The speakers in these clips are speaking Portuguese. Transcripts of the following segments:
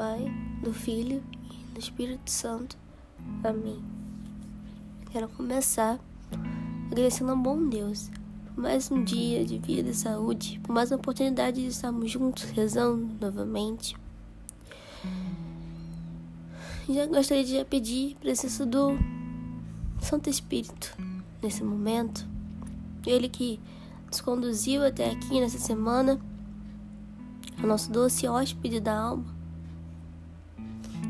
Pai, do Filho e do Espírito Santo. Amém. Quero começar agradecendo ao bom Deus por mais um dia de vida e saúde, por mais uma oportunidade de estarmos juntos rezando novamente. Já gostaria de pedir a presença do Santo Espírito nesse momento. Ele que nos conduziu até aqui nessa semana, o nosso doce hóspede da alma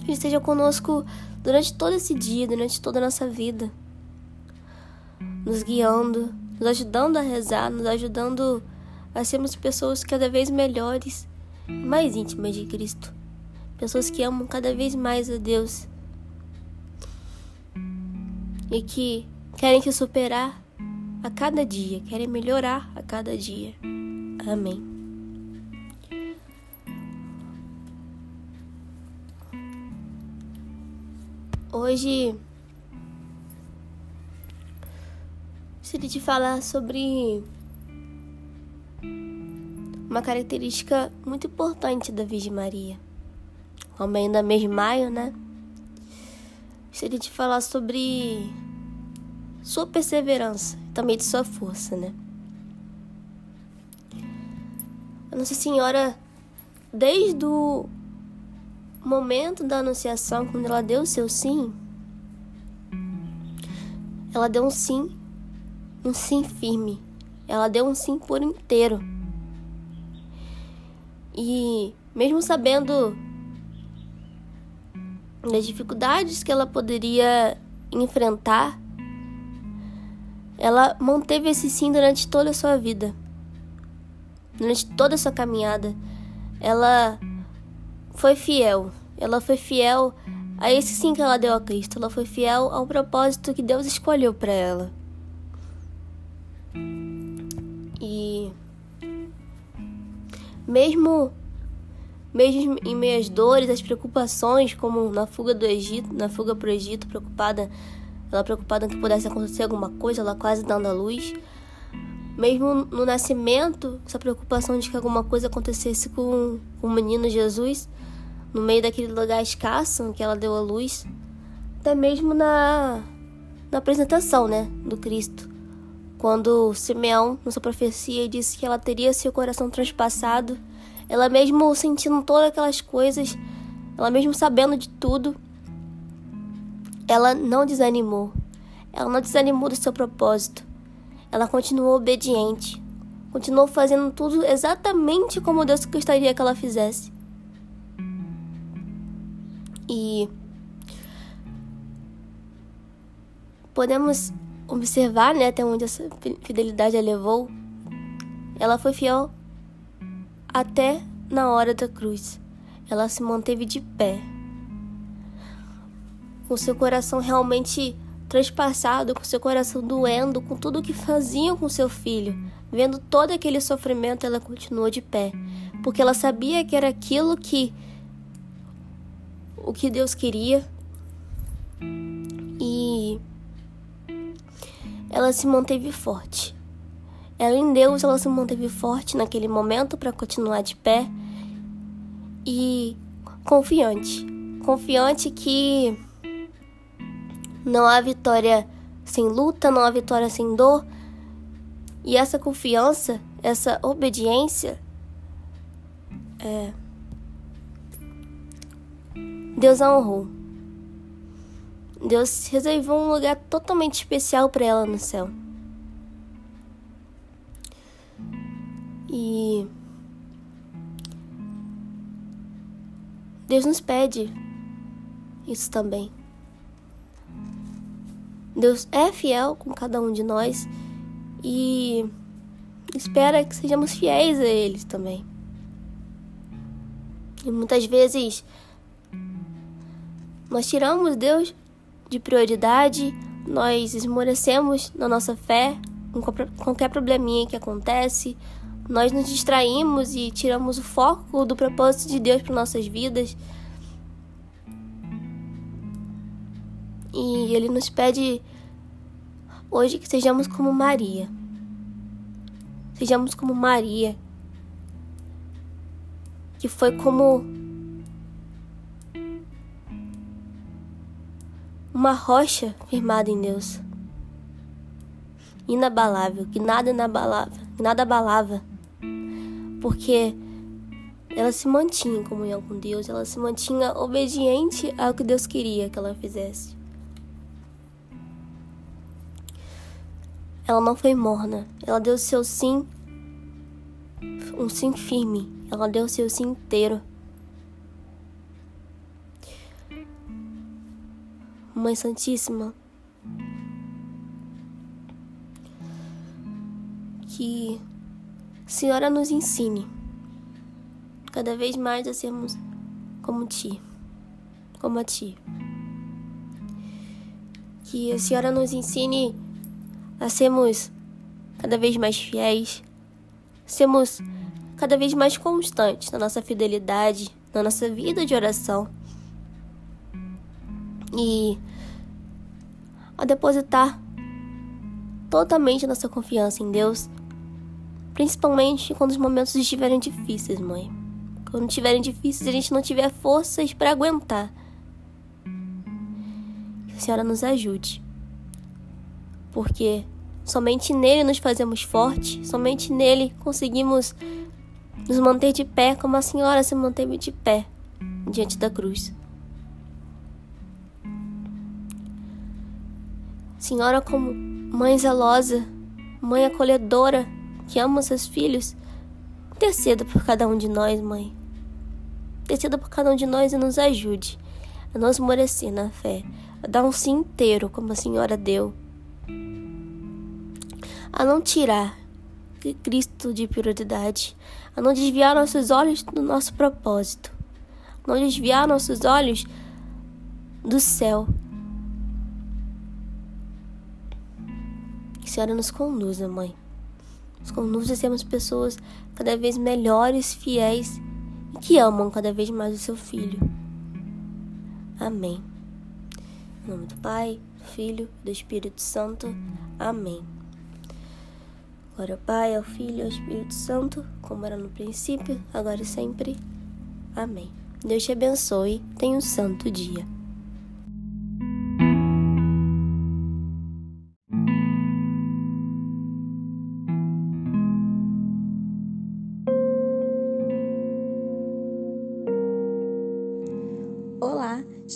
que esteja conosco durante todo esse dia, durante toda a nossa vida, nos guiando, nos ajudando a rezar, nos ajudando a sermos pessoas cada vez melhores, mais íntimas de Cristo, pessoas que amam cada vez mais a Deus e que querem se superar a cada dia, querem melhorar a cada dia. Amém. Hoje gostaria de falar sobre uma característica muito importante da Virgem Maria. Como ainda mês de maio, né? Gostaria de falar sobre sua perseverança, também de sua força, né? A Nossa Senhora, desde o momento da anunciação, quando ela deu o seu sim, ela deu um sim, um sim firme. Ela deu um sim por inteiro. E mesmo sabendo das dificuldades que ela poderia enfrentar, ela manteve esse sim durante toda a sua vida. Durante toda a sua caminhada. Ela foi fiel. Ela foi fiel a esse sim que ela deu a Cristo. Ela foi fiel ao propósito que Deus escolheu para ela. E mesmo mesmo em meias dores, as preocupações, como na fuga do Egito, na fuga para o Egito, preocupada, ela preocupada que pudesse acontecer alguma coisa, ela quase dando a luz. Mesmo no nascimento, essa preocupação de que alguma coisa acontecesse com o menino Jesus, no meio daquele lugar escasso que ela deu à luz, até mesmo na, na apresentação né, do Cristo. Quando Simeão, na sua profecia, disse que ela teria seu coração transpassado, ela mesmo sentindo todas aquelas coisas, ela mesmo sabendo de tudo, ela não desanimou. Ela não desanimou do seu propósito. Ela continuou obediente. Continuou fazendo tudo exatamente como Deus gostaria que ela fizesse. E podemos observar, né, até onde essa fidelidade a levou. Ela foi fiel até na hora da cruz. Ela se manteve de pé. Com seu coração realmente transpassado, com seu coração doendo, com tudo o que faziam com seu filho. Vendo todo aquele sofrimento, ela continuou de pé, porque ela sabia que era aquilo que o que Deus queria. E ela se manteve forte. Ela em Deus, ela se manteve forte naquele momento para continuar de pé e confiante. Confiante que não há vitória sem luta, não há vitória sem dor. E essa confiança, essa obediência é, Deus a honrou. Deus reservou um lugar totalmente especial para ela no céu. E Deus nos pede isso também. Deus é fiel com cada um de nós e espera que sejamos fiéis a Ele também. E muitas vezes nós tiramos Deus de prioridade, nós esmorecemos na nossa fé, com qualquer probleminha que acontece, nós nos distraímos e tiramos o foco do propósito de Deus para nossas vidas. E Ele nos pede hoje que sejamos como Maria. Sejamos como Maria, que foi como uma rocha firmada em Deus, inabalável, que nada inabalava, nada abalava, porque ela se mantinha em comunhão com Deus, ela se mantinha obediente ao que Deus queria que ela fizesse. Ela não foi morna, ela deu seu sim, um sim firme, ela deu seu sim inteiro. Mãe Santíssima, que Senhora nos ensine cada vez mais a sermos como Ti, como a Ti. Que a Senhora nos ensine a sermos cada vez mais fiéis, sermos cada vez mais constantes na nossa fidelidade, na nossa vida de oração. E a depositar totalmente nossa confiança em Deus, principalmente quando os momentos estiverem difíceis, mãe. Quando estiverem difíceis, a gente não tiver forças para aguentar. Que a senhora nos ajude. Porque somente nele nos fazemos fortes, somente nele conseguimos nos manter de pé como a senhora se manteve de pé diante da cruz. Senhora, como mãe zelosa, mãe acolhedora, que ama seus filhos, interceda por cada um de nós, mãe. Interceda por cada um de nós e nos ajude a nos morecer na fé, a dar um sim inteiro, como a senhora deu, a não tirar Cristo de prioridade, a não desviar nossos olhos do nosso propósito, a não desviar nossos olhos do céu a Senhora nos conduza, Mãe. Nos conduza a sermos pessoas cada vez melhores, fiéis e que amam cada vez mais o seu Filho. Amém. Em nome do Pai, do Filho e do Espírito Santo. Amém. Glória ao Pai, ao Filho e ao Espírito Santo, como era no princípio, agora e sempre. Amém. Deus te abençoe. Tenha um santo dia.